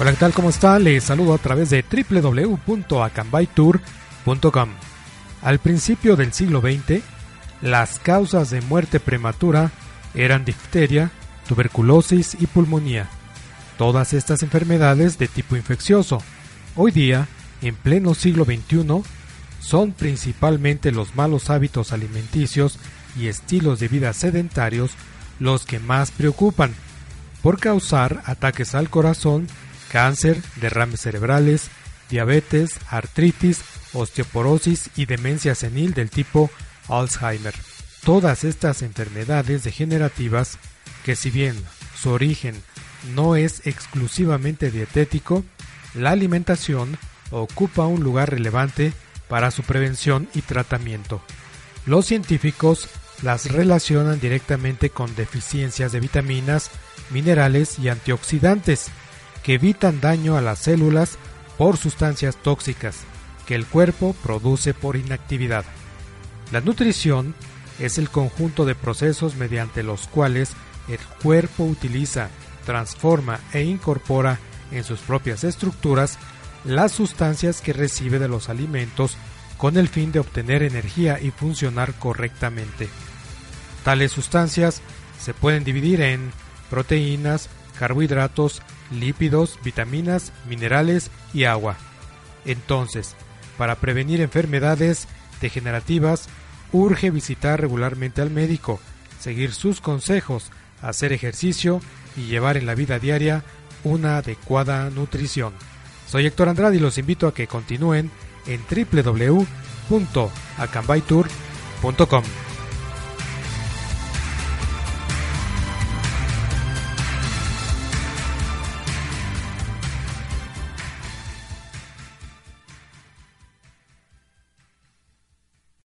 Hola, ¿qué tal? ¿Cómo está? Les saludo a través de www.acambaytour.com. Al principio del siglo XX, las causas de muerte prematura eran difteria, tuberculosis y pulmonía. Todas estas enfermedades de tipo infeccioso. Hoy día, en pleno siglo XXI, son principalmente los malos hábitos alimenticios y estilos de vida sedentarios los que más preocupan, por causar ataques al corazón cáncer, derrames cerebrales, diabetes, artritis, osteoporosis y demencia senil del tipo Alzheimer. Todas estas enfermedades degenerativas, que si bien su origen no es exclusivamente dietético, la alimentación ocupa un lugar relevante para su prevención y tratamiento. Los científicos las relacionan directamente con deficiencias de vitaminas, minerales y antioxidantes, que evitan daño a las células por sustancias tóxicas que el cuerpo produce por inactividad. La nutrición es el conjunto de procesos mediante los cuales el cuerpo utiliza, transforma e incorpora en sus propias estructuras las sustancias que recibe de los alimentos con el fin de obtener energía y funcionar correctamente. Tales sustancias se pueden dividir en proteínas, carbohidratos, lípidos, vitaminas, minerales y agua. Entonces, para prevenir enfermedades degenerativas, urge visitar regularmente al médico, seguir sus consejos, hacer ejercicio y llevar en la vida diaria una adecuada nutrición. Soy Héctor Andrade y los invito a que continúen en www.acambaytour.com.